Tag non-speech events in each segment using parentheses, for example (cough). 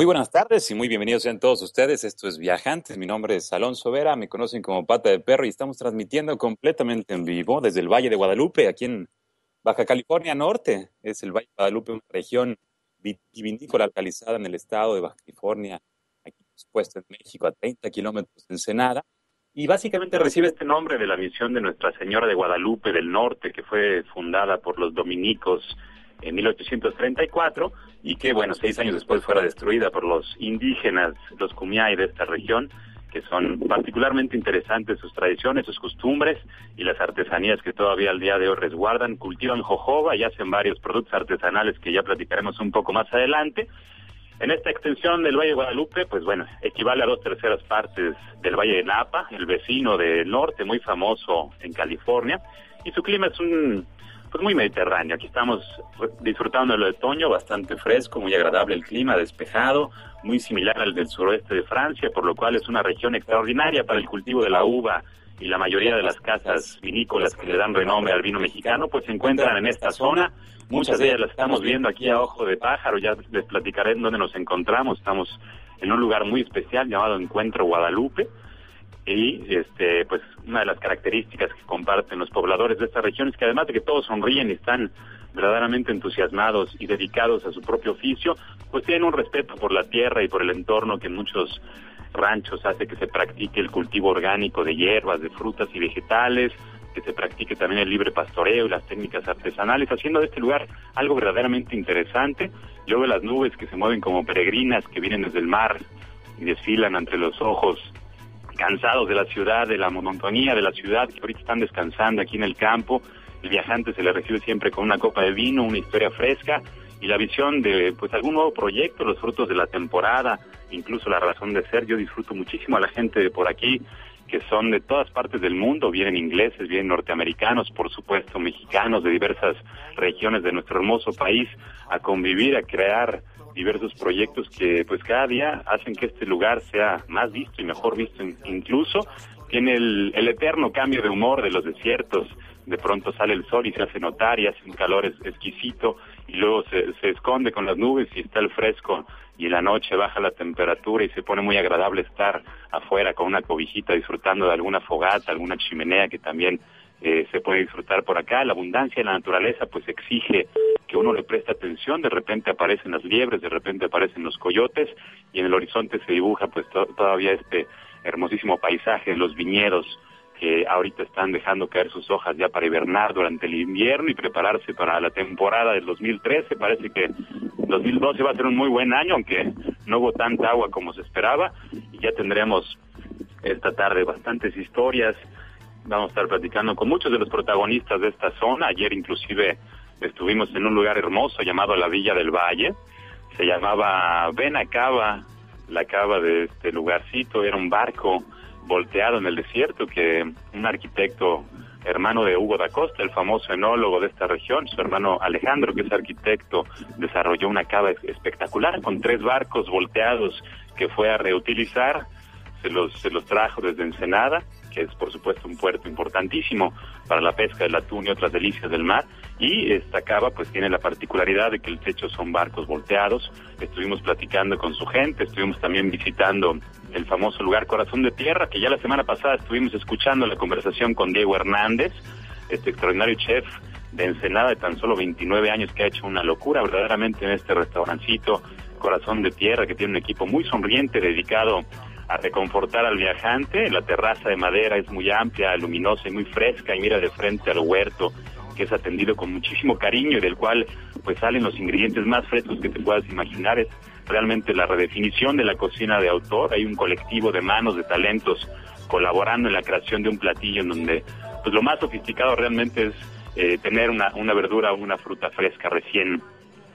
Muy buenas tardes y muy bienvenidos sean todos ustedes. Esto es Viajantes. Mi nombre es Alonso Vera, me conocen como Pata de Perro y estamos transmitiendo completamente en vivo desde el Valle de Guadalupe, aquí en Baja California Norte. Es el Valle de Guadalupe, una región vitivinícola localizada en el estado de Baja California, aquí expuesto en México, a 30 kilómetros de Ensenada. Y básicamente recibe este nombre de la misión de Nuestra Señora de Guadalupe del Norte, que fue fundada por los dominicos en 1834 y que, bueno, seis años después fuera destruida por los indígenas, los Kumiai de esta región, que son particularmente interesantes sus tradiciones, sus costumbres y las artesanías que todavía al día de hoy resguardan. Cultivan jojoba y hacen varios productos artesanales que ya platicaremos un poco más adelante. En esta extensión del Valle Guadalupe, pues bueno, equivale a dos terceras partes del Valle de Napa, el vecino del norte, muy famoso en California, y su clima es un pues muy mediterráneo. Aquí estamos disfrutando del otoño, bastante fresco, muy agradable el clima, despejado, muy similar al del suroeste de Francia, por lo cual es una región extraordinaria para el cultivo de la uva y la mayoría de las casas vinícolas que le dan renombre al vino mexicano, pues se encuentran en esta zona. Muchas de ellas las estamos viendo aquí a ojo de pájaro, ya les platicaré en dónde nos encontramos. Estamos en un lugar muy especial llamado Encuentro Guadalupe y este pues una de las características que comparten los pobladores de esta región es que además de que todos sonríen y están verdaderamente entusiasmados y dedicados a su propio oficio, pues tienen un respeto por la tierra y por el entorno que en muchos ranchos hace que se practique el cultivo orgánico de hierbas, de frutas y vegetales, que se practique también el libre pastoreo y las técnicas artesanales, haciendo de este lugar algo verdaderamente interesante. Luego las nubes que se mueven como peregrinas que vienen desde el mar y desfilan entre los ojos cansados de la ciudad, de la monotonía de la ciudad, que ahorita están descansando aquí en el campo. El viajante se le recibe siempre con una copa de vino, una historia fresca y la visión de pues algún nuevo proyecto, los frutos de la temporada, incluso la razón de ser. Yo disfruto muchísimo a la gente de por aquí que son de todas partes del mundo, vienen ingleses, vienen norteamericanos, por supuesto mexicanos de diversas regiones de nuestro hermoso país a convivir, a crear diversos proyectos que pues cada día hacen que este lugar sea más visto y mejor visto incluso. Tiene el, el eterno cambio de humor de los desiertos, de pronto sale el sol y se hace notar y hace un calor exquisito y luego se, se esconde con las nubes y está el fresco y en la noche baja la temperatura y se pone muy agradable estar afuera con una cobijita disfrutando de alguna fogata, alguna chimenea que también eh, se puede disfrutar por acá. La abundancia de la naturaleza pues exige que uno le preste atención, de repente aparecen las liebres, de repente aparecen los coyotes y en el horizonte se dibuja pues todavía este hermosísimo paisaje, los viñedos que ahorita están dejando caer sus hojas ya para hibernar durante el invierno y prepararse para la temporada del 2013. Parece que 2012 va a ser un muy buen año, aunque no hubo tanta agua como se esperaba y ya tendremos esta tarde bastantes historias, Vamos a estar platicando con muchos de los protagonistas de esta zona. Ayer inclusive estuvimos en un lugar hermoso llamado la Villa del Valle. Se llamaba Benacaba, la cava de este lugarcito. Era un barco volteado en el desierto que un arquitecto hermano de Hugo da Costa, el famoso enólogo de esta región, su hermano Alejandro, que es arquitecto, desarrolló una cava espectacular con tres barcos volteados que fue a reutilizar, se los, se los trajo desde Ensenada que es por supuesto un puerto importantísimo para la pesca del atún y otras delicias del mar. Y esta cava pues tiene la particularidad de que el techo son barcos volteados. Estuvimos platicando con su gente, estuvimos también visitando el famoso lugar Corazón de Tierra, que ya la semana pasada estuvimos escuchando la conversación con Diego Hernández, este extraordinario chef de Ensenada de tan solo 29 años que ha hecho una locura verdaderamente en este restaurancito Corazón de Tierra, que tiene un equipo muy sonriente dedicado a reconfortar al viajante. La terraza de madera es muy amplia, luminosa y muy fresca y mira de frente al huerto que es atendido con muchísimo cariño y del cual pues salen los ingredientes más frescos que te puedas imaginar. Es realmente la redefinición de la cocina de autor. Hay un colectivo de manos, de talentos colaborando en la creación de un platillo en donde pues lo más sofisticado realmente es eh, tener una, una verdura o una fruta fresca recién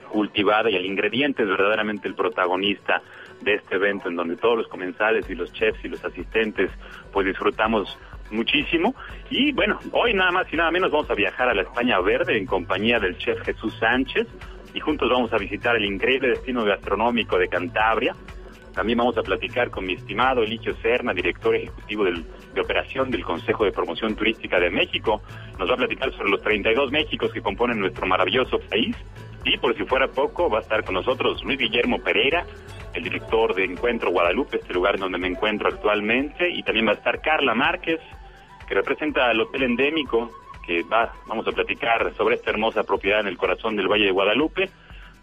cultivada y el ingrediente es verdaderamente el protagonista de este evento en donde todos los comensales y los chefs y los asistentes pues disfrutamos muchísimo y bueno, hoy nada más y nada menos vamos a viajar a la España Verde en compañía del chef Jesús Sánchez y juntos vamos a visitar el increíble destino gastronómico de Cantabria. También vamos a platicar con mi estimado Eligio Serna, director ejecutivo de operación del Consejo de Promoción Turística de México. Nos va a platicar sobre los 32 Méxicos que componen nuestro maravilloso país. Y por si fuera poco, va a estar con nosotros Luis Guillermo Pereira, el director de Encuentro Guadalupe, este lugar donde me encuentro actualmente. Y también va a estar Carla Márquez, que representa al Hotel Endémico, que va, vamos a platicar sobre esta hermosa propiedad en el corazón del Valle de Guadalupe.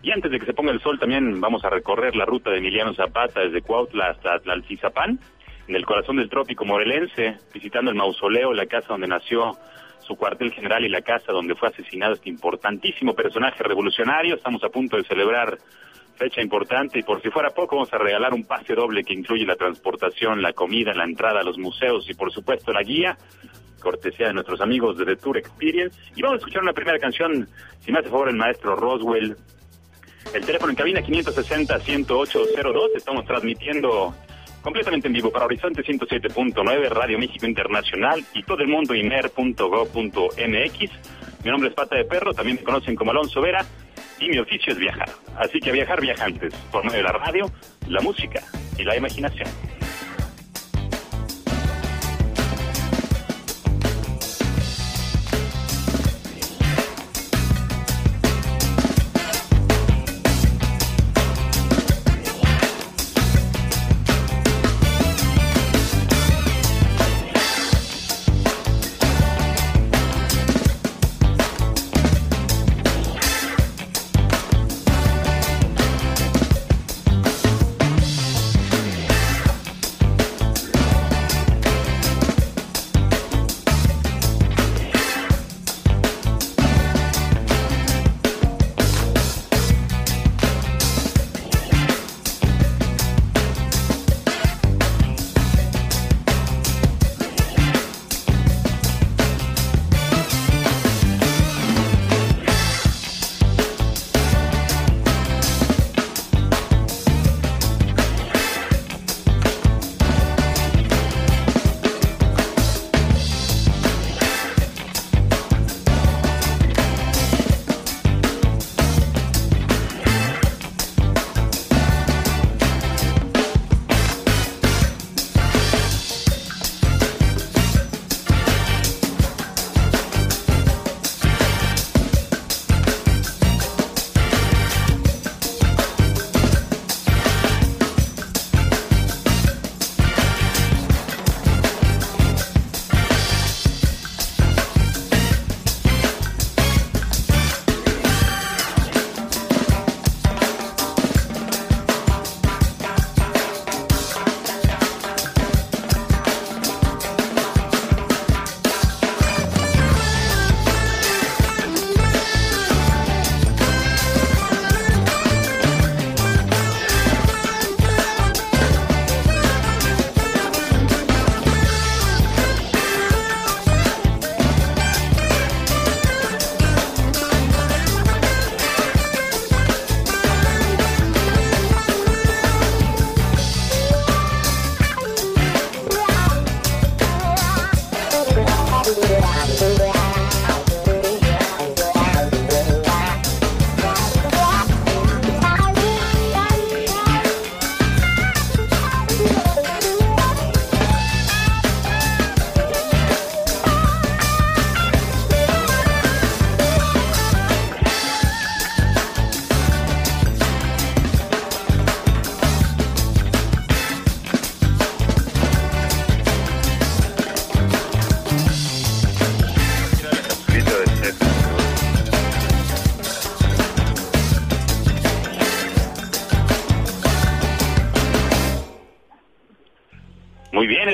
Y antes de que se ponga el sol, también vamos a recorrer la ruta de Emiliano Zapata desde Cuautla hasta Tlaltizapán, en el corazón del trópico morelense, visitando el mausoleo, la casa donde nació su cuartel general y la casa donde fue asesinado este importantísimo personaje revolucionario. Estamos a punto de celebrar fecha importante y por si fuera poco vamos a regalar un pase doble que incluye la transportación, la comida, la entrada a los museos y por supuesto la guía cortesía de nuestros amigos de Tour Experience. Y vamos a escuchar una primera canción, si me hace favor el maestro Roswell. El teléfono en cabina 560-10802. Estamos transmitiendo completamente en vivo para Horizonte 107.9, Radio México Internacional y todo el mundo iner.go.mx. Mi nombre es Pata de Perro, también me conocen como Alonso Vera y mi oficio es viajar. Así que viajar viajantes por medio de la radio, la música y la imaginación.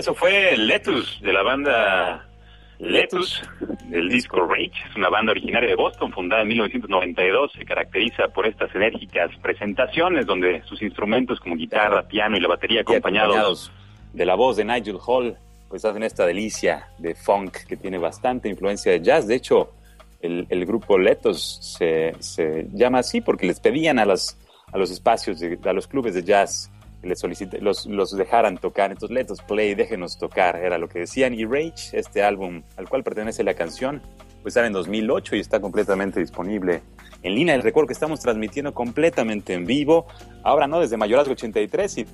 Eso fue Letus, de la banda Letus, del disco Rage. Es una banda originaria de Boston, fundada en 1992. Se caracteriza por estas enérgicas presentaciones donde sus instrumentos como guitarra, piano y la batería acompañados, de la voz de Nigel Hall, pues hacen esta delicia de funk que tiene bastante influencia de jazz. De hecho, El, grupo Letos se, se, llama así porque les pedían a, las, a los espacios, a los clubes de jazz les solicite, los, los dejaran tocar. Entonces, Letos Play, déjenos tocar, era lo que decían. Y Rage, este álbum al cual pertenece la canción, pues sale en 2008 y está completamente disponible en línea. Les recuerdo que estamos transmitiendo completamente en vivo, ahora no desde Mayorazgo 83 y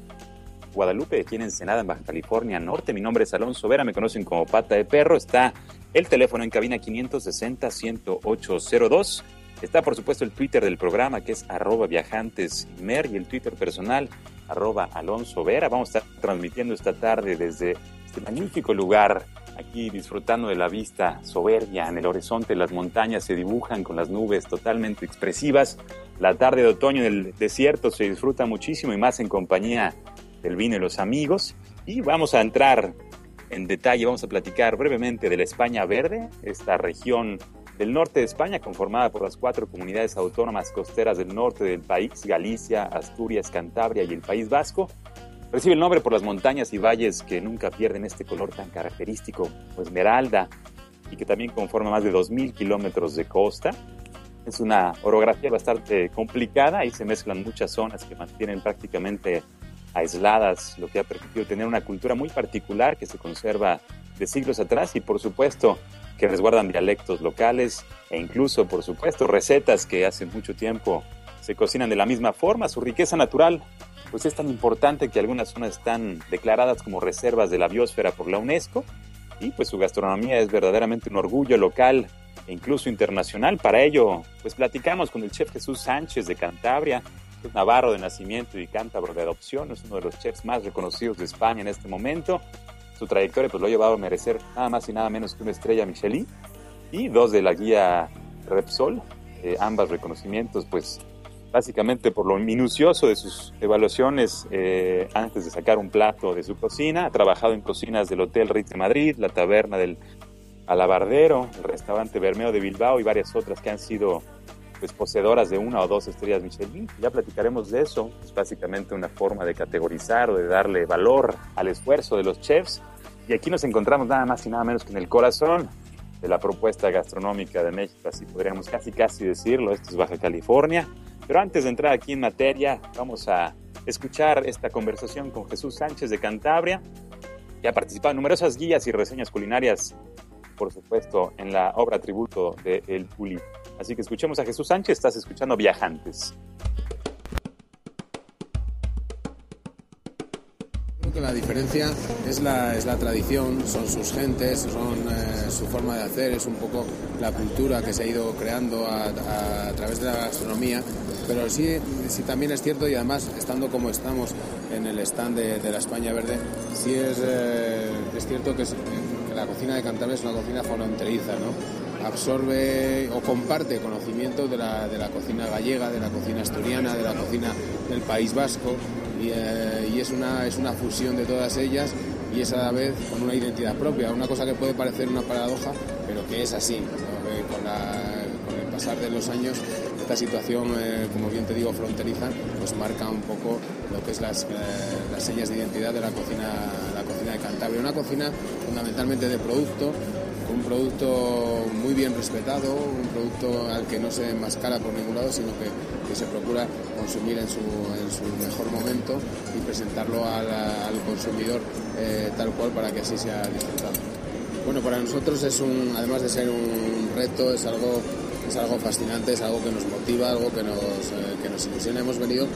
Guadalupe, aquí en Ensenada, en Baja California Norte. Mi nombre es Alonso Vera, me conocen como Pata de Perro. Está el teléfono en cabina 560-10802. Está, por supuesto, el Twitter del programa, que es arroba viajantesmer, y el Twitter personal, arroba Alonso Vera. Vamos a estar transmitiendo esta tarde desde este magnífico lugar, aquí disfrutando de la vista soberbia en el horizonte. Las montañas se dibujan con las nubes totalmente expresivas. La tarde de otoño en el desierto se disfruta muchísimo y más en compañía del vino y los amigos. Y vamos a entrar en detalle, vamos a platicar brevemente de la España Verde, esta región del norte de España conformada por las cuatro comunidades autónomas costeras del norte del país, Galicia, Asturias, Cantabria y el País Vasco. Recibe el nombre por las montañas y valles que nunca pierden este color tan característico, esmeralda, y que también conforma más de 2.000 kilómetros de costa. Es una orografía bastante complicada y se mezclan muchas zonas que mantienen prácticamente aisladas, lo que ha permitido tener una cultura muy particular que se conserva de siglos atrás y por supuesto que resguardan dialectos locales e incluso por supuesto recetas que hace mucho tiempo se cocinan de la misma forma. Su riqueza natural pues es tan importante que algunas zonas están declaradas como reservas de la biosfera por la UNESCO y pues su gastronomía es verdaderamente un orgullo local e incluso internacional. Para ello pues platicamos con el chef Jesús Sánchez de Cantabria, navarro de nacimiento y cántabro de adopción, es uno de los chefs más reconocidos de España en este momento. Su trayectoria pues, lo ha llevado a merecer nada más y nada menos que una estrella Michelin y dos de la guía Repsol, eh, ambas reconocimientos pues básicamente por lo minucioso de sus evaluaciones eh, antes de sacar un plato de su cocina. Ha trabajado en cocinas del Hotel Ritz de Madrid, la taberna del Alabardero, el restaurante Bermeo de Bilbao y varias otras que han sido pues, poseedoras de una o dos estrellas Michelin. Ya platicaremos de eso. Es básicamente una forma de categorizar o de darle valor al esfuerzo de los chefs. Y aquí nos encontramos nada más y nada menos que en el corazón de la propuesta gastronómica de México, así podríamos casi casi decirlo. Esto es Baja California. Pero antes de entrar aquí en materia, vamos a escuchar esta conversación con Jesús Sánchez de Cantabria, que ha participado en numerosas guías y reseñas culinarias, por supuesto, en la obra tributo de El Puli. Así que escuchemos a Jesús Sánchez, estás escuchando Viajantes. La diferencia es la, es la tradición, son sus gentes, son eh, su forma de hacer, es un poco la cultura que se ha ido creando a, través de la gastronomía, pero sí, sí también es cierto y además estando como estamos en el stand de, la España Verde, sí es, eh, que, que, la cocina de Cantabria es una cocina fronteriza, ¿no? absorbe o comparte conocimiento de la, de la, cocina gallega, de la cocina asturiana, de la cocina del País Vasco y, eh, y, es, una, es una fusión de todas ellas y es a la vez con una identidad propia, una cosa que puede parecer una paradoja, pero que es así. La, con, el pasar de los años, esta situación, eh, como bien te digo, fronteriza, pues marca un poco lo que es las, eh, las señas de identidad de la cocina, la cocina de Cantabria. Una cocina fundamentalmente de producto, un producto muy bien respetado, un producto al que no se enmascara por ningún lado, sino que, se procura consumir en su, mejor momento y presentarlo al, consumidor eh, tal cual para que así sea disfrutado. Bueno, para nosotros es un, además de ser un reto, es algo, es algo fascinante, es algo que nos motiva, algo que nos, eh, que nos ilusiona. Hemos venido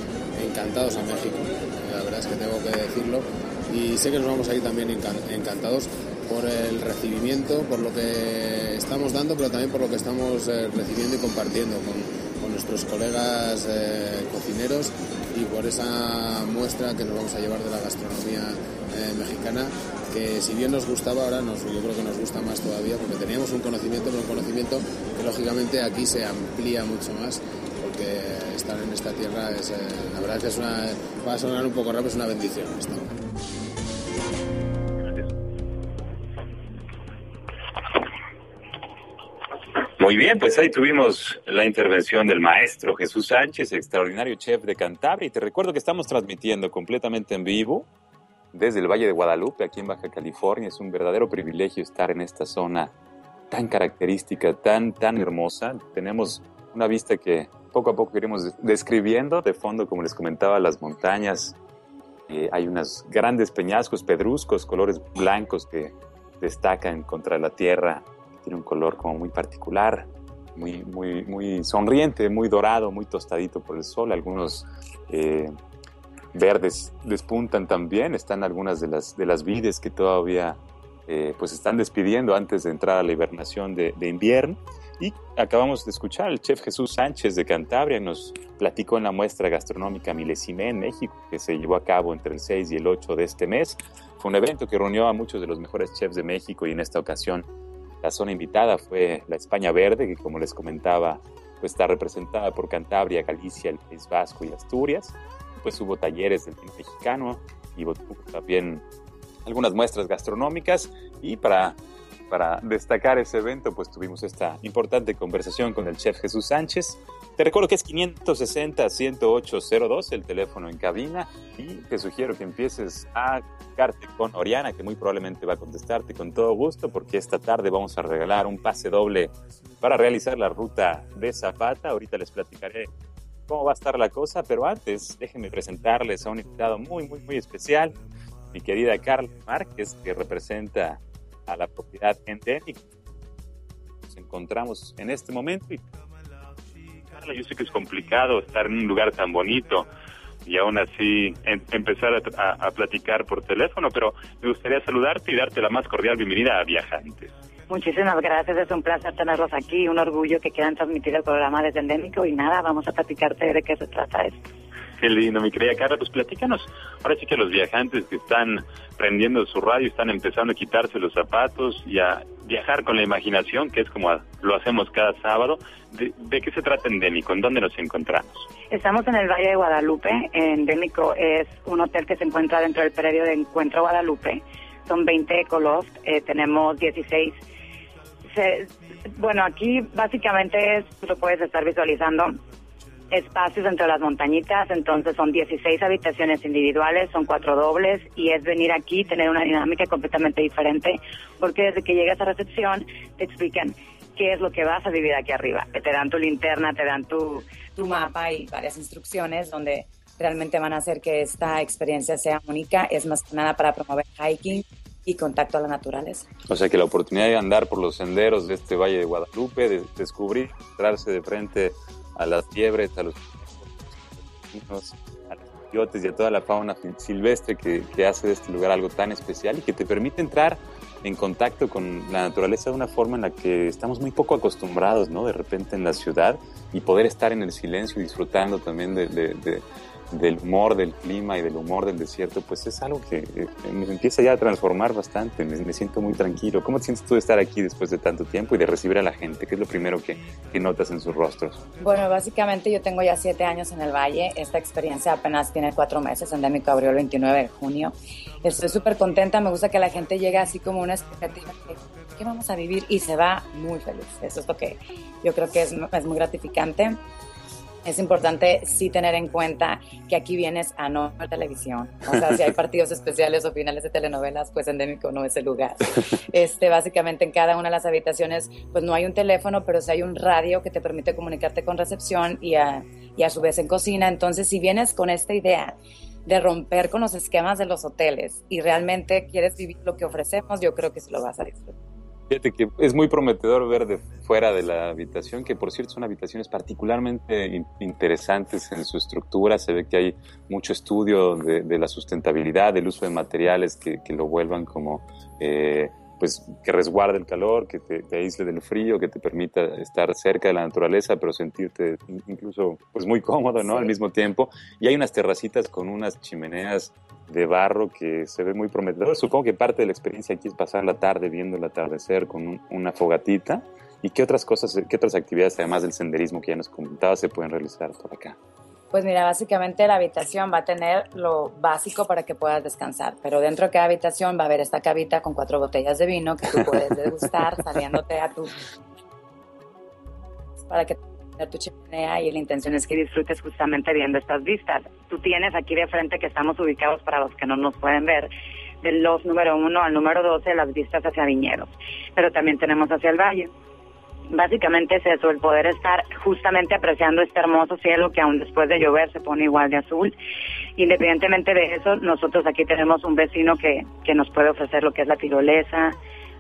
encantados a México, la verdad es que tengo que decirlo, y sé que nos vamos a ir también encantados por el recibimiento, por lo que estamos dando, pero también por lo que estamos eh, recibiendo y compartiendo con, nuestros colegas eh, cocineros y por esa muestra que nos vamos a llevar de la gastronomía eh, mexicana, que si bien nos gustaba, ahora nos, yo creo que nos gusta más todavía, porque teníamos un conocimiento, pero un conocimiento que lógicamente aquí se amplía mucho más, porque estar en esta tierra es, la verdad que es una, va a sonar un poco raro, es una bendición. Muy bien, pues ahí tuvimos la intervención del maestro Jesús Sánchez, extraordinario chef de Cantabria. Y te recuerdo que estamos transmitiendo completamente en vivo desde el Valle de Guadalupe, aquí en Baja California. Es un verdadero privilegio estar en esta zona tan característica, tan, tan hermosa. Tenemos una vista que poco a poco iremos describiendo. De fondo, como les comentaba, las montañas. Eh, hay unos grandes peñascos, pedruscos, colores blancos que destacan contra la tierra. Tiene un color como muy particular, muy, muy, muy sonriente, muy dorado, muy tostadito por el sol. Algunos eh, verdes despuntan también. Están algunas de las, de las vides que todavía eh, pues están despidiendo antes de entrar a la hibernación de, invierno. Y acabamos de escuchar al chef Jesús Sánchez de Cantabria, nos platicó en la muestra gastronómica Milesimé en México, que se llevó a cabo entre el 6 y el 8 de este mes. Fue un evento que reunió a muchos de los mejores chefs de México y en esta ocasión la zona invitada fue la España Verde, que como les comentaba, pues está representada por Cantabria, Galicia, el País Vasco y Asturias. Pues hubo talleres del vino mexicano y también algunas muestras gastronómicas y para, para destacar ese evento pues tuvimos esta importante conversación con el chef Jesús Sánchez. Te recuerdo que es 560-10802 el teléfono en cabina y te sugiero que empieces a comunicarte con Oriana que muy probablemente va a contestarte con todo gusto porque esta tarde vamos a regalar un pase doble para realizar la ruta de Zapata. Ahorita les platicaré cómo va a estar la cosa, pero antes déjenme presentarles a un invitado muy, muy, muy especial mi querida Carla Márquez, que representa a la propiedad endémica. Nos encontramos en este momento y Carla, yo sé que es complicado estar en un lugar tan bonito y aún así empezar a, platicar por teléfono, pero me gustaría saludarte y darte la más cordial bienvenida a Viajantes. Muchísimas gracias, es un placer tenerlos aquí, un orgullo que quieran transmitir el programa desde Endémico y nada, vamos a platicarte de qué se trata esto. Qué lindo, mi querida Carla. Pues platícanos. Ahora sí que los viajantes que están prendiendo su radio están empezando a quitarse los zapatos y a viajar con la imaginación, que es como lo hacemos cada sábado. ¿De, qué se trata Endémico? ¿En dónde nos encontramos? Estamos en el Valle de Guadalupe. Endémico es un hotel que se encuentra dentro del predio de Encuentro Guadalupe. Son 20 ecoloft, eh, tenemos 16. Bueno, aquí básicamente es, lo puedes estar visualizando espacios entre las montañitas, entonces son 16 habitaciones individuales, son cuatro dobles y es venir aquí tener una dinámica completamente diferente porque desde que llegas a recepción te explican qué es lo que vas a vivir aquí arriba. Te dan tu linterna, te dan tu, tu mapa y varias instrucciones donde realmente van a hacer que esta experiencia sea única. Es más que nada para promover hiking y contacto a la naturaleza. O sea que la oportunidad de andar por los senderos de este Valle de Guadalupe, de descubrir, entrarse de frente a las fiebres, a los a los coyotes y a toda la fauna silvestre que, que, hace de este lugar algo tan especial y que te permite entrar en contacto con la naturaleza de una forma en la que estamos muy poco acostumbrados, ¿no? De repente en la ciudad y poder estar en el silencio disfrutando también de, de del humor del clima y del humor del desierto, pues es algo que eh, me empieza ya a transformar bastante, me, siento muy tranquilo. ¿Cómo te sientes tú de estar aquí después de tanto tiempo y de recibir a la gente? ¿Qué es lo primero que, que notas en sus rostros? Bueno, básicamente yo tengo ya siete años en el Valle, esta experiencia apenas tiene cuatro meses, Endémico abrió el 29 de junio. Estoy súper contenta, me gusta que la gente llegue así como una expectativa de qué vamos a vivir y se va muy feliz. Eso es lo que yo creo que es muy gratificante es importante sí tener en cuenta que aquí vienes a no ver televisión. O sea, si hay (laughs) partidos especiales o finales de telenovelas, pues Endémico no es el lugar. Este, básicamente en cada una de las habitaciones, pues no hay un teléfono, pero sí hay un radio que te permite comunicarte con recepción y a, y a su vez en cocina. Entonces, si vienes con esta idea de romper con los esquemas de los hoteles y realmente quieres vivir lo que ofrecemos, yo creo que sí lo vas a disfrutar. Fíjate que es muy prometedor ver de fuera de la habitación, que por cierto son habitaciones particularmente interesantes en su estructura. Se ve que hay mucho estudio de, la sustentabilidad, del uso de materiales que, lo vuelvan como, eh, pues, que resguarde el calor, que te, aísle del frío, que te permita estar cerca de la naturaleza, pero sentirte incluso, pues, muy cómodo, ¿no? Al mismo tiempo. Y hay unas terracitas con unas chimeneas de barro que se ve muy prometedor. Supongo que parte de la experiencia aquí es pasar la tarde viendo el atardecer con una fogatita. ¿Y qué otras cosas, qué otras actividades, además del senderismo que ya nos comentaba, se pueden realizar por acá? Pues mira, básicamente la habitación va a tener lo básico para que puedas descansar, pero dentro de cada habitación va a haber esta cabita con cuatro botellas de vino que tú puedes degustar (laughs) saliéndote a tu... para que tu chimenea y la intención es que disfrutes justamente viendo estas vistas. Tú tienes aquí de frente que estamos ubicados para los que no nos pueden ver. del los número uno al número 12 las vistas hacia viñedos, pero también tenemos hacia el valle. Básicamente es eso, el poder estar justamente apreciando este hermoso cielo que aún después de llover se pone igual de azul. Independientemente de eso, nosotros aquí tenemos un vecino que, que nos puede ofrecer lo que es la tirolesa,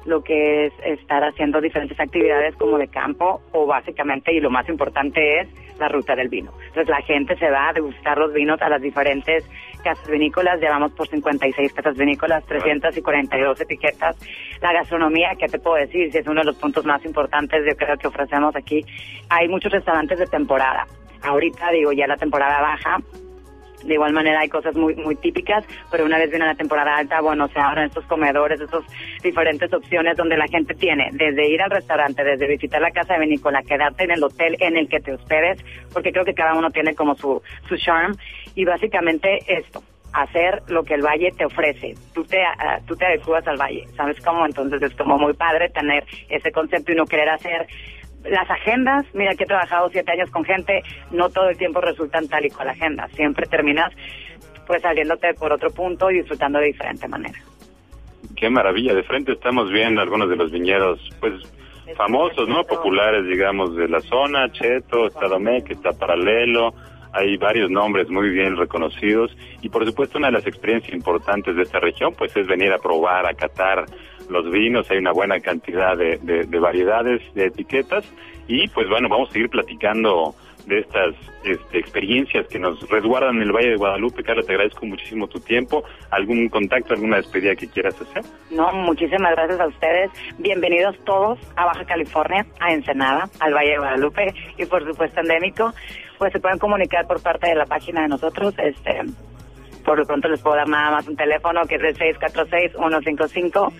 lo que es estar haciendo diferentes actividades como de campo o básicamente, y lo más importante es la ruta del vino. Entonces la gente se va a degustar los vinos a las diferentes casas vinícolas, llevamos por 56 casas vinícolas, 342 etiquetas. La gastronomía, ¿qué te puedo decir? Si es uno de los puntos más importantes, yo creo que ofrecemos aquí. Hay muchos restaurantes de temporada. Ahorita digo, ya la temporada baja, de igual manera hay cosas muy muy típicas, pero una vez viene la temporada alta, bueno, se abren estos comedores, estas diferentes opciones donde la gente tiene desde ir al restaurante, desde visitar la casa de vinícola, quedarte en el hotel en el que te hospedes, porque creo que cada uno tiene como su, su charm, y básicamente esto, hacer lo que el valle te ofrece. Tú te, uh, tú te adecuas al valle, ¿sabes cómo? Entonces es como muy padre tener ese concepto y no querer hacer las agendas, mira que he trabajado siete años con gente, no todo el tiempo resultan tal y cual agenda, siempre terminas pues saliéndote por otro punto y disfrutando de diferente manera. Qué maravilla, de frente estamos viendo algunos de los viñedos pues famosos, ¿no? Populares, digamos, de la zona, Cheto, Estado que está Paralelo, hay varios nombres muy bien reconocidos y por supuesto una de las experiencias importantes de esta región pues es venir a probar, a catar los vinos, hay una buena cantidad de, de, variedades, de etiquetas y pues bueno, vamos a seguir platicando de estas este, experiencias que nos resguardan en el Valle de Guadalupe. Carla, te agradezco muchísimo tu tiempo. ¿Algún contacto, alguna despedida que quieras hacer? No, muchísimas gracias a ustedes. Bienvenidos todos a Baja California, a Ensenada, al Valle de Guadalupe y por supuesto endémico. Pues se pueden comunicar por parte de la página de nosotros. Este, por lo pronto les puedo dar nada más un teléfono que es el 646 155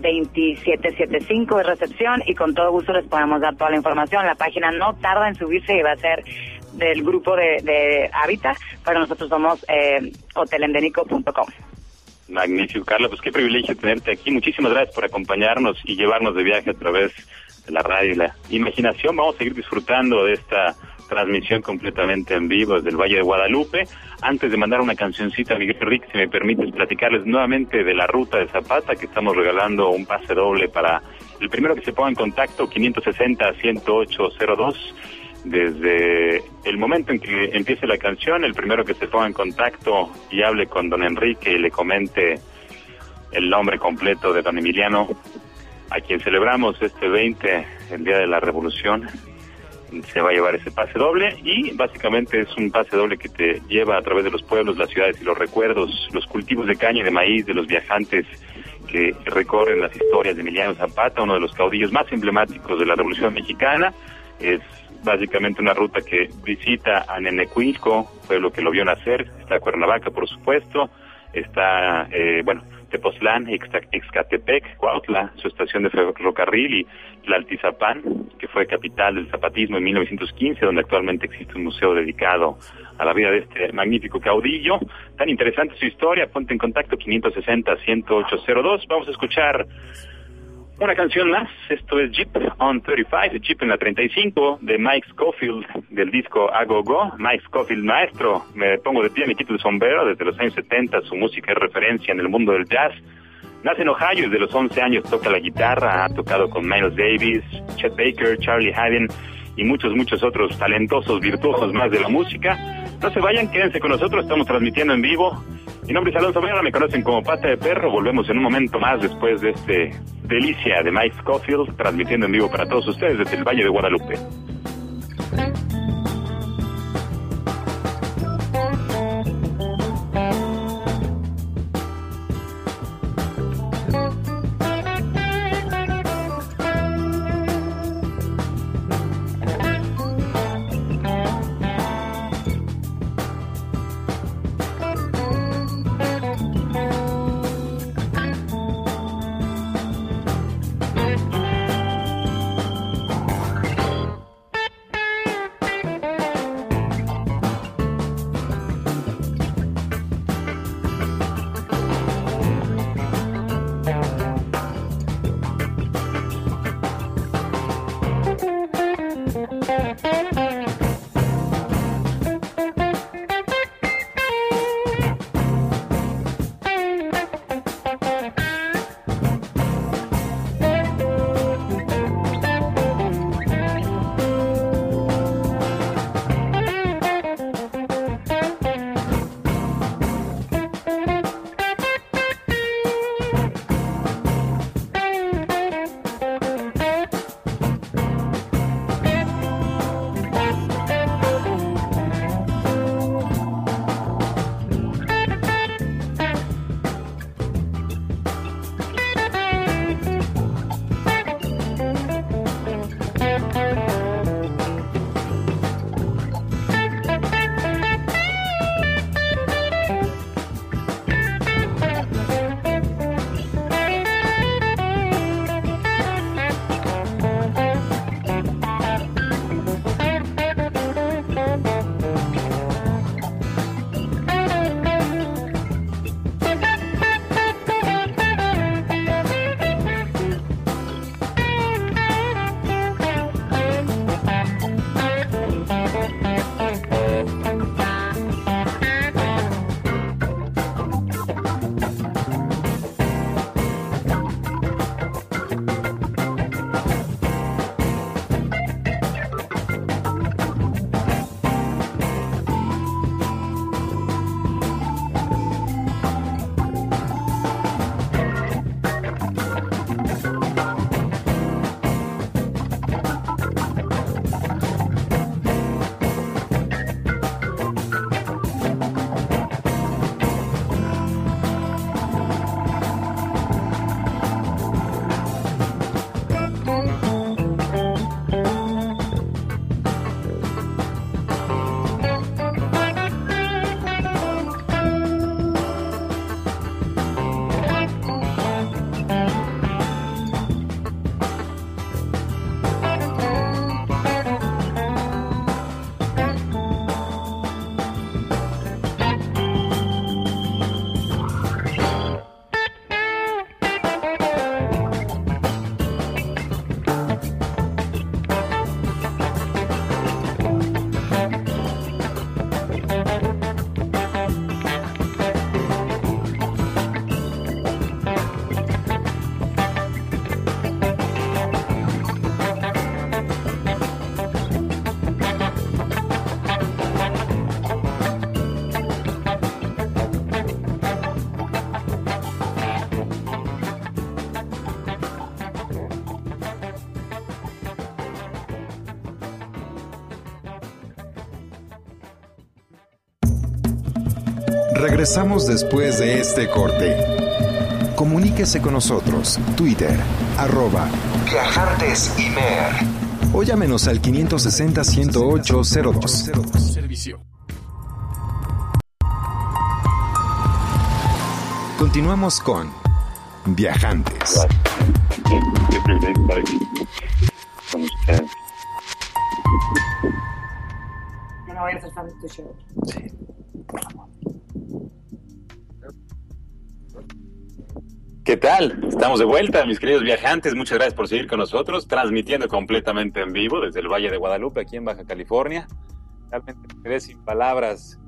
2775 de recepción y con todo gusto les podemos dar toda la información. La página no tarda en subirse y va a ser del grupo de, de Habitat, pero nosotros somos eh, hotelendenico.com. Magnífico, Carla, pues qué privilegio tenerte aquí. Muchísimas gracias por acompañarnos y llevarnos de viaje a través de la radio y la imaginación. Vamos a seguir disfrutando de esta transmisión completamente en vivo desde el Valle de Guadalupe. Antes de mandar una cancioncita, Miguel Rick, si me permites platicarles nuevamente de la ruta de Zapata, que estamos regalando un pase doble para el primero que se ponga en contacto, 560-10802. Desde el momento en que empiece la canción, el primero que se ponga en contacto y hable con don Enrique y le comente el nombre completo de don Emiliano, a quien celebramos este 20, el Día de la Revolución, se va a llevar ese pase doble. Y básicamente es un pase doble que te lleva a través de los pueblos, las ciudades y los recuerdos, los cultivos de caña y de maíz de los viajantes que recorren las historias de Emiliano Zapata, uno de los caudillos más emblemáticos de la Revolución Mexicana. Es básicamente una ruta que visita a Nenecuilco, pueblo que lo vio nacer, está Cuernavaca, por supuesto, está, eh, bueno, Tepoztlán, Excatepec, Cuautla, su estación de ferrocarril y Tlaltizapán, que fue capital del zapatismo en 1915, donde actualmente existe un museo dedicado a la vida de este magnífico caudillo. Tan interesante su historia, ponte en contacto 560-10802. Vamos a escuchar una canción más, esto es Jeep on 35, Jeep en la 35 de Mike Scofield del disco A Go Go. Mike Scofield, maestro, me pongo de pie, me quito el sombrero, desde los años 70 su música es referencia en el mundo del jazz. Nace en Ohio, desde los 11 años toca la guitarra, ha tocado con Miles Davis, Chet Baker, Charlie Haden y muchos, muchos otros talentosos, virtuosos más de la música. No se vayan, quédense con nosotros, estamos transmitiendo en vivo. Mi nombre es Alonso Vera, me conocen como Pata de Perro. Volvemos en un momento más después de este delicia de Mike Scofield, transmitiendo en vivo para todos ustedes desde el Valle de Guadalupe. Regresamos después de este corte. Comuníquese con nosotros. Twitter, arroba Viajantes Imer. O llámenos al 560-108-02. Servicio. Continuamos con Viajantes. ¿Qué tal? Estamos de vuelta, mis queridos viajantes. Muchas gracias por seguir con nosotros, transmitiendo completamente en vivo desde el Valle de Guadalupe, aquí en Baja California. Realmente me quedé sin palabras.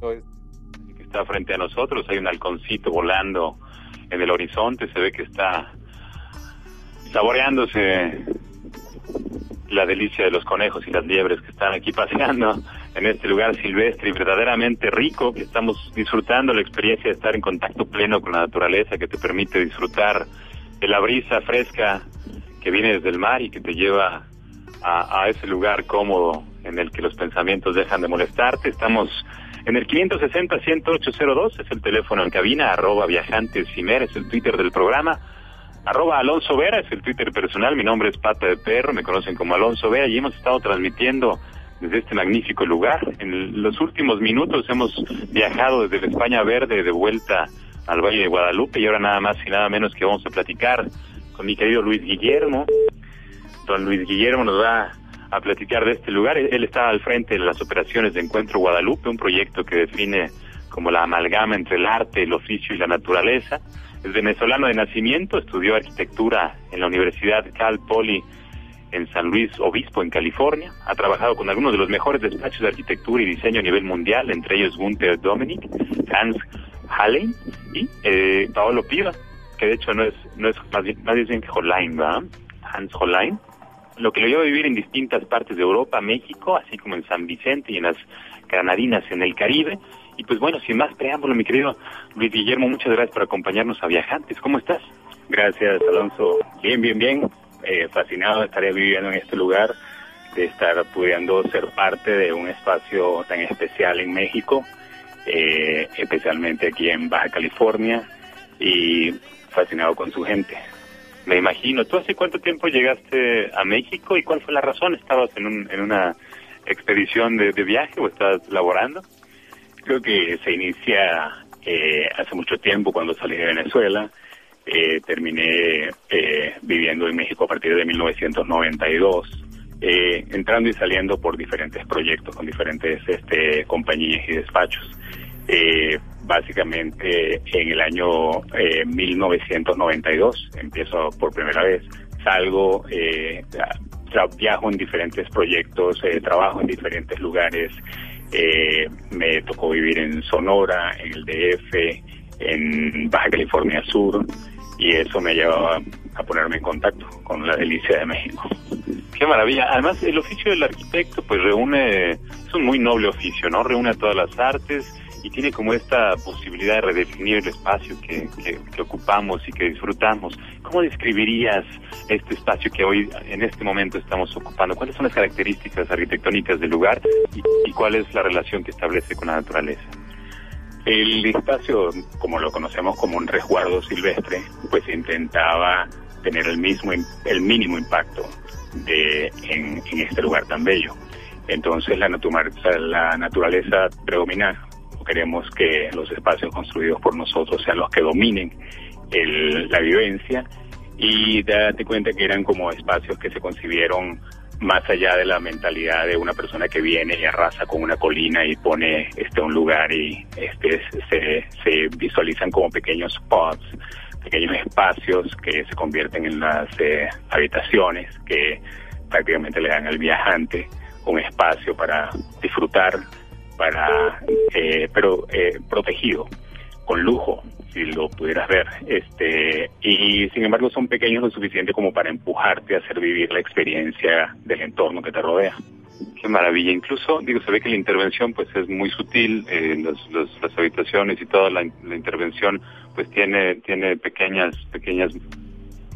Que está frente a nosotros, hay un halconcito volando en el horizonte, se ve que está saboreándose la delicia de los conejos y las liebres que están aquí paseando en este lugar silvestre y verdaderamente rico, que estamos disfrutando la experiencia de estar en contacto pleno con la naturaleza, que te permite disfrutar de la brisa fresca que viene desde el mar y que te lleva a, ese lugar cómodo en el que los pensamientos dejan de molestarte. Estamos en el 560-10802, es el teléfono en cabina, arroba viajantes es el Twitter del programa. Arroba Alonso Vera es el Twitter personal, mi nombre es Pata de Perro, me conocen como Alonso Vera y hemos estado transmitiendo desde este magnífico lugar. En los últimos minutos hemos viajado desde la España Verde de vuelta al Valle de Guadalupe y ahora nada más y nada menos que vamos a platicar con mi querido Luis Guillermo. Don Luis Guillermo nos va a platicar de este lugar. Él está al frente de las operaciones de Encuentro Guadalupe, un proyecto que define como la amalgama entre el arte, el oficio y la naturaleza. Es venezolano de nacimiento, estudió arquitectura en la Universidad Cal Poly en San Luis Obispo, en California. Ha trabajado con algunos de los mejores despachos de arquitectura y diseño a nivel mundial, entre ellos Gunther Dominic, Hans Hallein y eh, Paolo Piva, que de hecho no es, no es más bien, que Hollein, ¿verdad? Hans Hollein. Lo que lo lleva a vivir en distintas partes de Europa, México, así como en San Vicente y en las Granadinas en el Caribe. Y pues bueno, sin más preámbulo, mi querido Luis Guillermo, muchas gracias por acompañarnos a Viajantes. ¿Cómo estás? Gracias, Alonso. Bien, bien, bien. Eh, fascinado de estar viviendo en este lugar, de estar pudiendo ser parte de un espacio tan especial en México, eh, especialmente aquí en Baja California, y fascinado con su gente. Me imagino. ¿Tú hace cuánto tiempo llegaste a México y cuál fue la razón? ¿Estabas en, un, en una expedición de, viaje o estás laborando? Creo que se inicia eh, hace mucho tiempo cuando salí de Venezuela. Eh, terminé eh, viviendo en México a partir de 1992, eh, entrando y saliendo por diferentes proyectos con diferentes este, compañías y despachos. Eh, básicamente en el año 1992 empiezo por primera vez, salgo, viajo en diferentes proyectos, trabajo en diferentes lugares, eh, me tocó vivir en Sonora, en el DF, en Baja California Sur, y eso me llevaba a ponerme en contacto con la delicia de México. Qué maravilla. Además, el oficio del arquitecto, pues reúne, es un muy noble oficio, ¿no? Reúne a todas las artes y tiene como esta posibilidad de redefinir el espacio que, que, ocupamos y que disfrutamos. ¿Cómo describirías este espacio que hoy, en este momento, estamos ocupando? ¿Cuáles son las características arquitectónicas del lugar y cuál es la relación que establece con la naturaleza? El espacio, como lo conocemos como un resguardo silvestre, pues intentaba tener el mismo, el mínimo impacto de, en, este lugar tan bello. Entonces la, naturaleza, la naturaleza predomina queremos que los espacios construidos por nosotros sean los que dominen la vivencia y date cuenta que eran como espacios que se concibieron más allá de la mentalidad de una persona que viene y arrasa con una colina y pone este un lugar y este se, se visualizan como pequeños spots, pequeños espacios que se convierten en las eh, habitaciones que prácticamente le dan al viajante un espacio para disfrutar, para eh, pero eh, protegido, con lujo, si lo pudieras ver. Este, y sin embargo son pequeños lo suficiente como para empujarte a hacer vivir la experiencia del entorno que te rodea. Qué maravilla. Incluso, digo, se ve que la intervención pues es muy sutil, eh, las habitaciones y toda la, intervención pues tiene, tiene pequeñas, pequeñas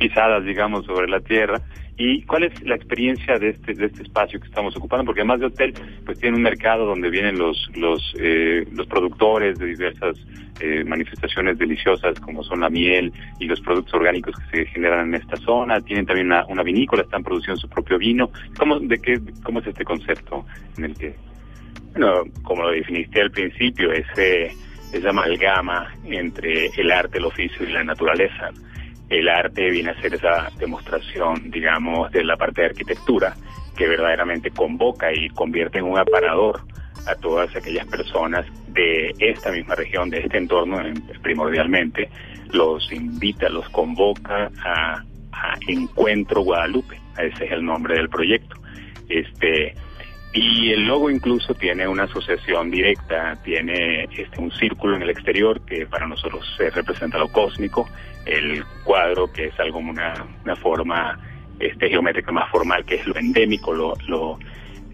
pisadas, digamos, sobre la tierra. ¿Y cuál es la experiencia de este, de este espacio que estamos ocupando? Porque además de hotel, pues tiene un mercado donde vienen los, los, eh, los productores de diversas eh, manifestaciones deliciosas como son la miel y los productos orgánicos que se generan en esta zona. Tienen también una, una vinícola, están produciendo su propio vino. ¿Cómo, de qué, ¿Cómo es este concepto en el que...? Bueno, como lo definiste al principio, ese, esa amalgama entre el arte, el oficio y la naturaleza el arte viene a ser esa demostración, digamos, de la parte de arquitectura que verdaderamente convoca y convierte en un aparador a todas aquellas personas de esta misma región, de este entorno primordialmente, los invita, los convoca a, Encuentro Guadalupe, ese es el nombre del proyecto. Este, y el logo incluso tiene una asociación directa, tiene este, un círculo en el exterior que para nosotros se representa lo cósmico, el cuadro que es algo una, una forma este, geométrica más formal que es lo endémico, lo, lo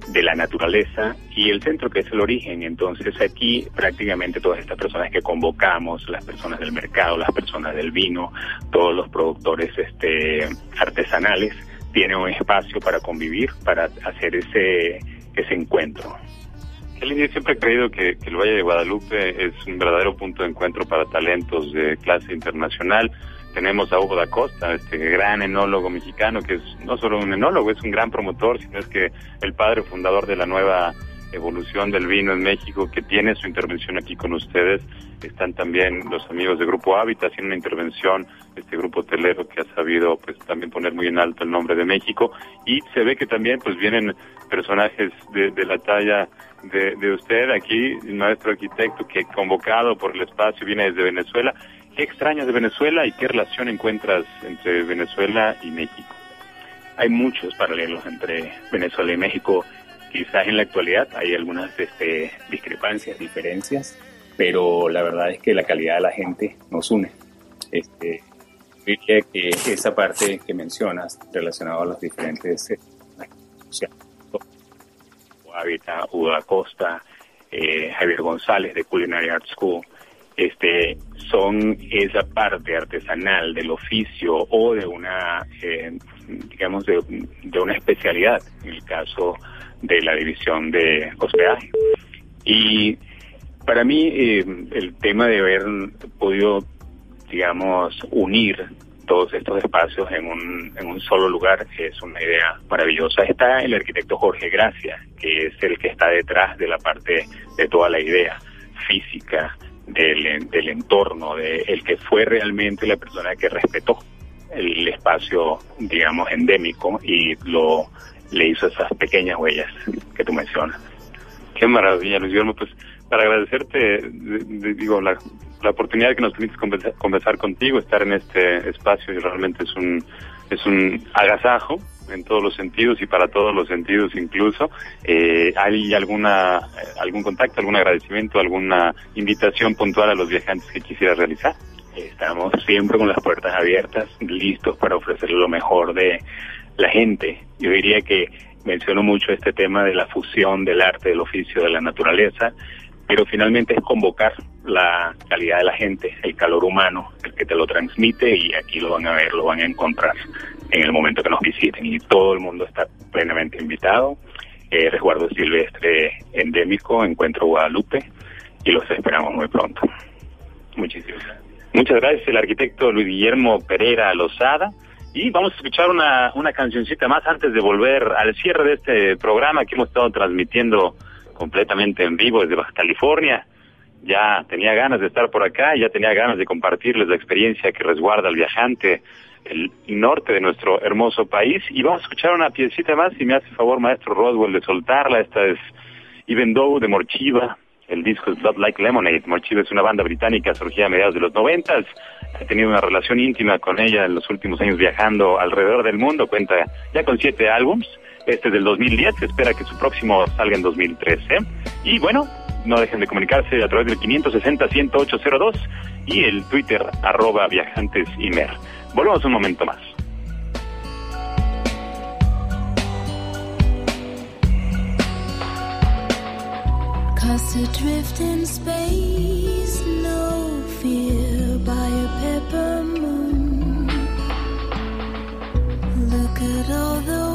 de la naturaleza y el centro que es el origen. Entonces aquí prácticamente todas estas personas que convocamos, las personas del mercado, las personas del vino, todos los productores este, artesanales, tienen un espacio para convivir, para hacer ese ese encuentro. El siempre ha creído que, el Valle de Guadalupe es un verdadero punto de encuentro para talentos de clase internacional. Tenemos a Hugo da Costa, este gran enólogo mexicano, que es no solo un enólogo, es un gran promotor, sino es que el padre fundador de la nueva evolución del vino en México, que tiene su intervención aquí con ustedes. Están también los amigos de Grupo Hábitat haciendo una intervención, este grupo hotelero que ha sabido pues también poner muy en alto el nombre de México. Y se ve que también pues vienen personajes de, la talla de, de usted aquí, el maestro arquitecto que convocado por el espacio viene desde Venezuela. ¿Qué extrañas de Venezuela y qué relación encuentras entre Venezuela y México? Hay muchos paralelos entre Venezuela y México Quizás en la actualidad hay algunas este, discrepancias, diferencias, pero la verdad es que la calidad de la gente nos une. Este, diría que esa parte que mencionas relacionada a las diferentes eh, Hábitat, Uda Costa, eh, Javier González de Culinary Art School, este, son esa parte artesanal del oficio o de una, eh, digamos, de, de, una especialidad, en el caso de la división de hospedaje. Y para mí eh, el tema de haber podido, digamos, unir todos estos espacios en un, en un solo lugar es una idea maravillosa. Está el arquitecto Jorge Gracia, que es el que está detrás de la parte de toda la idea física del, del entorno, de el que fue realmente la persona que respetó el espacio, digamos, endémico y lo le hizo esas pequeñas huellas que tú mencionas. Qué maravilla, Luis Guillermo. Pues para agradecerte, digo, la, la, oportunidad que nos permites conversar, contigo, estar en este espacio, y realmente es un, es un agasajo en todos los sentidos y para todos los sentidos incluso. Eh, ¿Hay alguna, algún contacto, algún agradecimiento, alguna invitación puntual a los viajantes que quisieras realizar? Estamos siempre con las puertas abiertas, listos para ofrecer lo mejor de la gente. Yo diría que menciono mucho este tema de la fusión del arte, del oficio, de la naturaleza, pero finalmente es convocar la calidad de la gente, el calor humano, el que te lo transmite y aquí lo van a ver, lo van a encontrar en el momento que nos visiten y todo el mundo está plenamente invitado. Eh, resguardo silvestre endémico, encuentro Guadalupe y los esperamos muy pronto. Muchísimas gracias. Muchas gracias, el arquitecto Luis Guillermo Pereira Lozada. Y vamos a escuchar una, una cancioncita más antes de volver al cierre de este programa que hemos estado transmitiendo completamente en vivo desde Baja California. Ya tenía ganas de estar por acá, ya tenía ganas de compartirles la experiencia que resguarda el viajante, el norte de nuestro hermoso país. Y vamos a escuchar una piecita más, si me hace favor, maestro Roswell, de soltarla. Esta es Even de Morchiva. El disco es Blood Like Lemonade. Morchiva es una banda británica surgida a mediados de los noventas He tenido una relación íntima con ella en los últimos años viajando alrededor del mundo. Cuenta ya con siete álbums. Este es del 2010. Se espera que su próximo salga en 2013. Y bueno, no dejen de comunicarse a través del 560-10802 y el Twitter arroba viajantesimer. Volvemos un momento más. us adrift in space, no fear by a pepper moon. Look at all the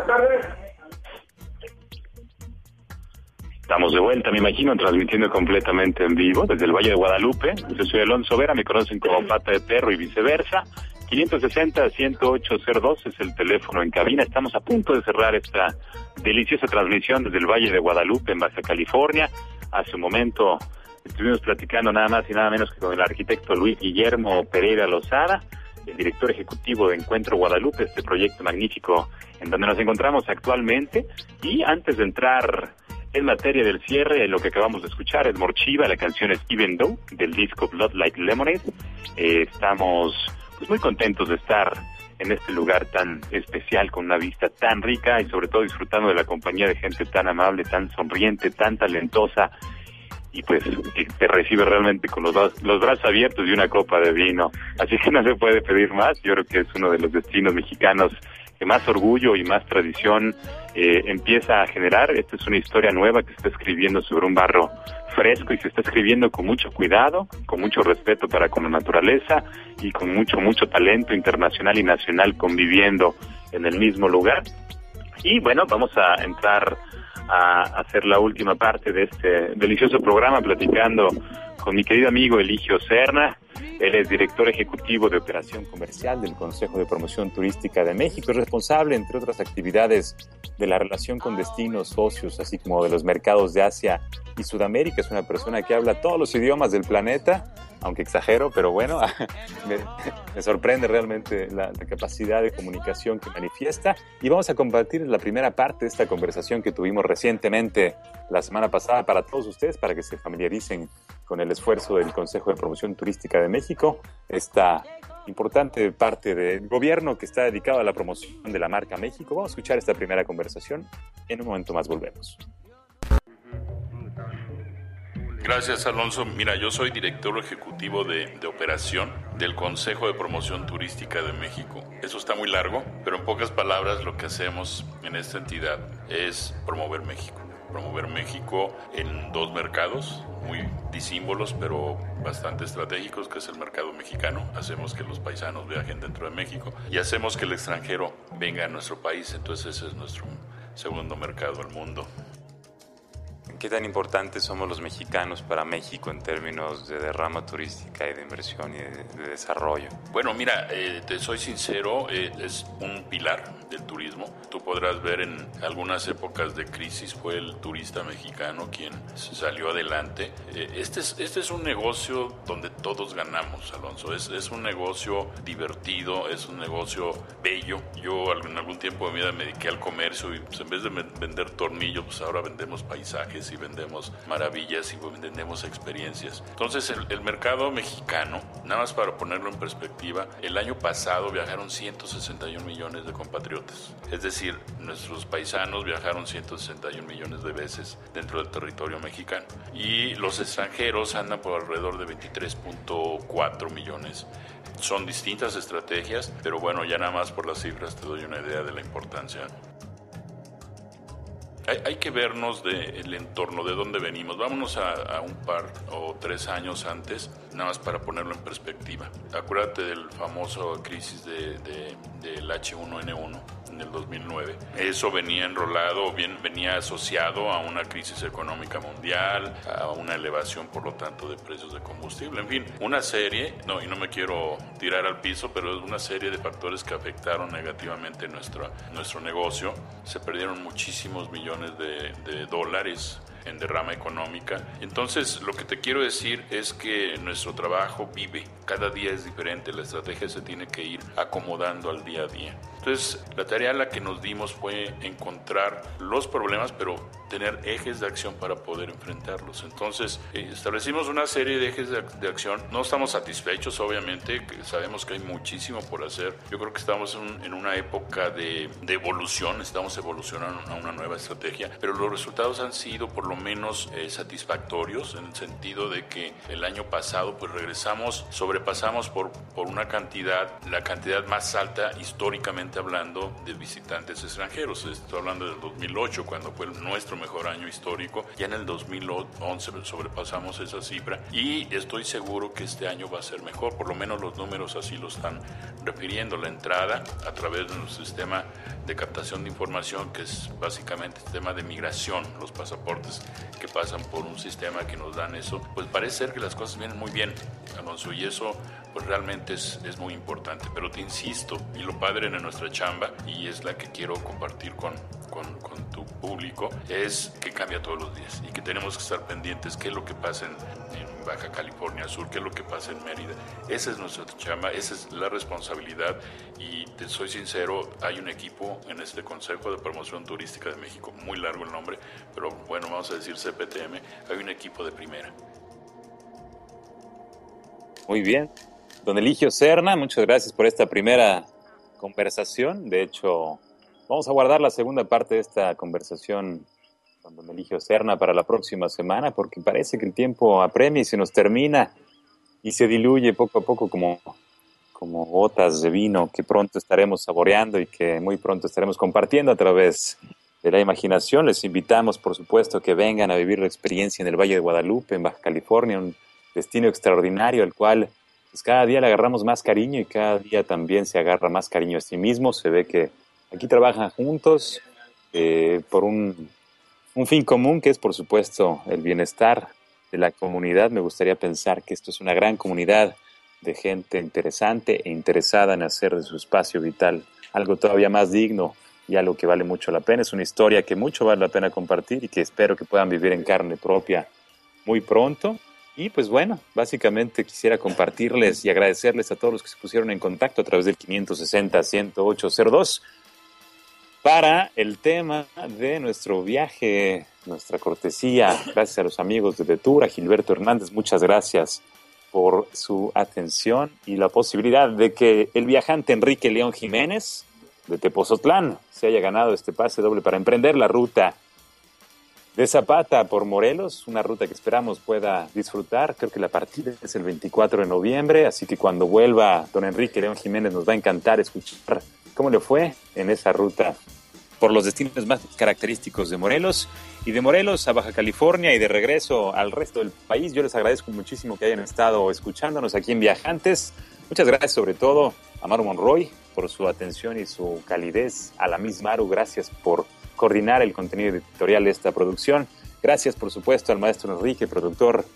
Buenas tardes. Estamos de vuelta, me imagino, transmitiendo completamente en vivo desde el Valle de Guadalupe. Yo soy Alonso Vera, me conocen como Pata de Perro y viceversa. 560-10802 es el teléfono en cabina. Estamos a punto de cerrar esta deliciosa transmisión desde el Valle de Guadalupe, en Baja California. Hace un momento estuvimos platicando nada más y nada menos que con el arquitecto Luis Guillermo Pereira Lozada, el director ejecutivo de Encuentro Guadalupe, este proyecto magnífico en donde nos encontramos actualmente. Y antes de entrar en materia del cierre, lo que acabamos de escuchar es Morchiva, la canción es Even del disco Blood Like Lemonade. Eh, estamos pues, muy contentos de estar en este lugar tan especial, con una vista tan rica y sobre todo disfrutando de la compañía de gente tan amable, tan sonriente, tan talentosa y pues te recibe realmente con los, los brazos abiertos y una copa de vino. Así que (laughs) no se puede pedir más. Yo creo que es uno de los destinos mexicanos que más orgullo y más tradición eh, empieza a generar. Esta es una historia nueva que se está escribiendo sobre un barro fresco y se está escribiendo con mucho cuidado, con mucho respeto para con la naturaleza y con mucho, mucho talento internacional y nacional conviviendo en el mismo lugar. Y bueno, vamos a entrar a hacer la última parte de este delicioso programa platicando con mi querido amigo Eligio Serna. Él es director ejecutivo de operación comercial del Consejo de Promoción Turística de México. Es responsable, entre otras actividades, de la relación con destinos, socios, así como de los mercados de Asia y Sudamérica. Es una persona que habla todos los idiomas del planeta, aunque exagero, pero bueno, (laughs) me, sorprende realmente la, la, capacidad de comunicación que manifiesta. Y vamos a compartir la primera parte de esta conversación que tuvimos recientemente la semana pasada para todos ustedes, para que se familiaricen con el esfuerzo del Consejo de Promoción Turística de México, esta importante parte del gobierno que está dedicado a la promoción de la marca México. Vamos a escuchar esta primera conversación. En un momento más volvemos. Gracias, Alonso. Mira, yo soy director ejecutivo de, operación del Consejo de Promoción Turística de México. Eso está muy largo, pero en pocas palabras lo que hacemos en esta entidad es promover México promover México en dos mercados muy disímbolos, pero bastante estratégicos, que es el mercado mexicano. Hacemos que los paisanos viajen dentro de México y hacemos que el extranjero venga a nuestro país. Entonces ese es nuestro segundo mercado al mundo. ¿Qué tan importantes somos los mexicanos para México en términos de derrama turística y de inversión y de, de desarrollo? Bueno, mira, eh, te soy sincero, eh, es un pilar del turismo. Tú podrás ver en algunas épocas de crisis fue el turista mexicano quien salió adelante. Eh, este, es, este es un negocio donde todos ganamos, Alonso. Es, es un negocio divertido, es un negocio bello. Yo en algún tiempo de mi vida me dediqué al comercio y pues, en vez de vender tornillos, pues ahora vendemos paisajes y vendemos maravillas y vendemos experiencias. Entonces el, el, mercado mexicano, nada más para ponerlo en perspectiva, el año pasado viajaron 161 millones de compatriotas. Es decir, nuestros paisanos viajaron 161 millones de veces dentro del territorio mexicano. Y los extranjeros andan por alrededor de 23.4 millones. Son distintas estrategias, pero bueno, ya nada más por las cifras te doy una idea de la importancia. Hay, hay, que vernos del de entorno, de dónde venimos. Vámonos a, a, un par o tres años antes, nada más para ponerlo en perspectiva. Acuérdate del famoso crisis de, de, del H1N1 en el 2009. Eso venía enrolado, bien, venía asociado a una crisis económica mundial, a una elevación, por lo tanto, de precios de combustible. En fin, una serie, no, y no me quiero tirar al piso, pero es una serie de factores que afectaron negativamente nuestro, nuestro negocio. Se perdieron muchísimos millones de, de dólares en derrama económica. Entonces, lo que te quiero decir es que nuestro trabajo vive, cada día es diferente, la estrategia se tiene que ir acomodando al día a día. Entonces, la tarea a la que nos dimos fue encontrar los problemas, pero tener ejes de acción para poder enfrentarlos. Entonces, eh, establecimos una serie de ejes de, de, acción. No estamos satisfechos, obviamente, que sabemos que hay muchísimo por hacer. Yo creo que estamos en, en una época de, de, evolución, estamos evolucionando a una nueva estrategia, pero los resultados han sido por lo menos eh, satisfactorios en el sentido de que el año pasado pues regresamos, sobrepasamos por, por una cantidad, la cantidad más alta históricamente hablando de visitantes extranjeros, estoy hablando del 2008, cuando fue nuestro mejor año histórico, ya en el 2011 sobrepasamos esa cifra y estoy seguro que este año va a ser mejor, por lo menos los números así lo están refiriendo. La entrada a través de nuestro sistema de captación de información, que es básicamente el sistema de migración, los pasaportes que pasan por un sistema que nos dan eso, pues parece ser que las cosas vienen muy bien, Alonso, y eso pues realmente es, es muy importante. Pero te insisto, y lo padre de nuestra chamba, y es la que quiero compartir con, con, con, tu público, es que cambia todos los días y que tenemos que estar pendientes qué es lo que pasa en, en Baja California Sur, qué es lo que pasa en Mérida. Esa es nuestra chamba, esa es la responsabilidad y te soy sincero, hay un equipo en este Consejo de Promoción Turística de México, muy largo el nombre, pero bueno, vamos a decir CPTM, hay un equipo de primera. Muy bien. Don Eligio Serna, muchas gracias por esta primera conversación. De hecho, vamos a guardar la segunda parte de esta conversación con Don Eligio Serna para la próxima semana, porque parece que el tiempo apremia y se nos termina y se diluye poco a poco como, como gotas de vino que pronto estaremos saboreando y que muy pronto estaremos compartiendo a través de la imaginación. Les invitamos, por supuesto, que vengan a vivir la experiencia en el Valle de Guadalupe, en Baja California, un destino extraordinario al cual pues cada día le agarramos más cariño y cada día también se agarra más cariño a sí mismo. Se ve que aquí trabajan juntos eh, por un, un fin común que es, por supuesto, el bienestar de la comunidad. Me gustaría pensar que esto es una gran comunidad de gente interesante e interesada en hacer de su espacio vital algo todavía más digno y algo que vale mucho la pena. Es una historia que mucho vale la pena compartir y que espero que puedan vivir en carne propia muy pronto. Y pues bueno, básicamente quisiera compartirles y agradecerles a todos los que se pusieron en contacto a través del 560-10802 para el tema de nuestro viaje, nuestra cortesía. Gracias a los amigos de Detura, Gilberto Hernández, muchas gracias por su atención y la posibilidad de que el viajante Enrique León Jiménez de Tepozotlán se haya ganado este pase doble para emprender la ruta de Zapata por Morelos, una ruta que esperamos pueda disfrutar. Creo que la partida es el 24 de noviembre, así que cuando vuelva don Enrique León Jiménez nos va a encantar escuchar cómo le fue en esa ruta por los destinos más característicos de Morelos y de Morelos a Baja California y de regreso al resto del país. Yo les agradezco muchísimo que hayan estado escuchándonos aquí en Viajantes. Muchas gracias sobre todo a Maru Monroy por su atención y su calidez. A la misma Maru, gracias por coordinar el contenido editorial de esta producción. Gracias, por supuesto, al maestro Enrique, productor,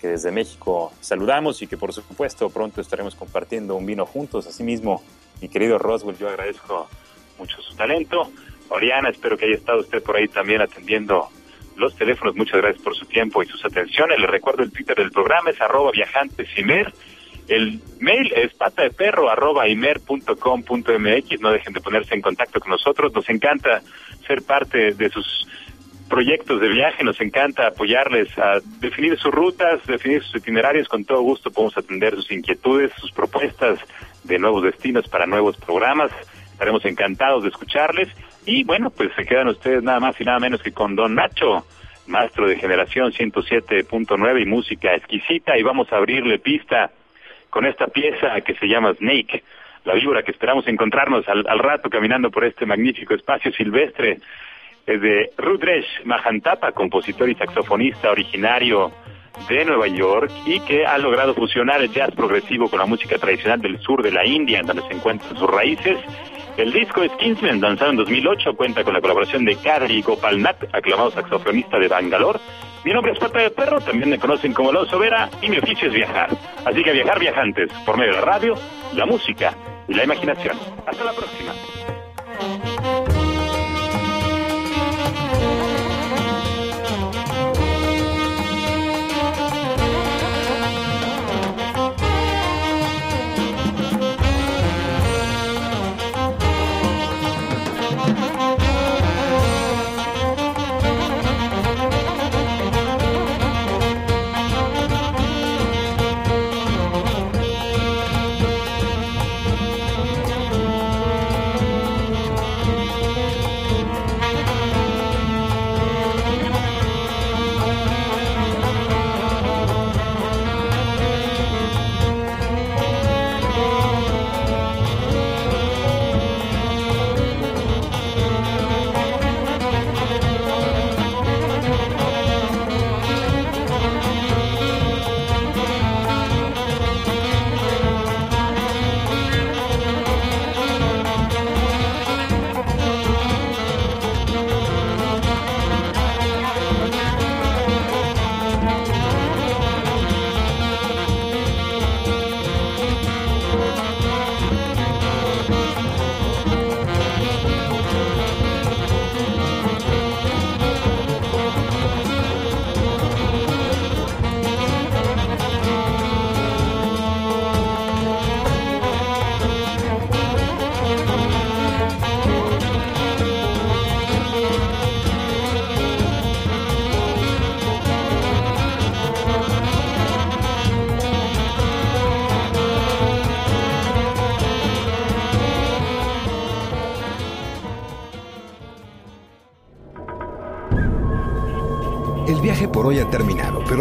que desde México saludamos y que, por supuesto, pronto estaremos compartiendo un vino juntos. Asimismo, mi querido Roswell, yo agradezco mucho su talento. Oriana, espero que haya estado usted por ahí también atendiendo los teléfonos. Muchas gracias por su tiempo y sus atenciones. Le recuerdo el Twitter del programa, es arroba. El mail es pata de perro arroba mx. No dejen de ponerse en contacto con nosotros. Nos encanta ser parte de sus proyectos de viaje. Nos encanta apoyarles a definir sus rutas, definir sus itinerarios. Con todo gusto podemos atender sus inquietudes, sus propuestas de nuevos destinos para nuevos programas. Estaremos encantados de escucharles. Y bueno, pues se quedan ustedes nada más y nada menos que con Don Nacho, maestro de generación 107.9 y música exquisita. Y vamos a abrirle pista con esta pieza que se llama Snake, la víbora que esperamos encontrarnos al, rato caminando por este magnífico espacio silvestre. Es de Rudresh Mahantapa, compositor y saxofonista originario de Nueva York y que ha logrado fusionar el jazz progresivo con la música tradicional del sur de la India, en donde se encuentran sus raíces. El disco es Kingsman, lanzado en 2008, cuenta con la colaboración de Kadri Gopalnath, aclamado saxofonista de Bangalore, mi nombre es Pata de Perro, también me conocen como Alonso Vera y mi oficio es viajar. Así que viajar viajantes por medio de la radio, la música y la imaginación. Hasta la próxima.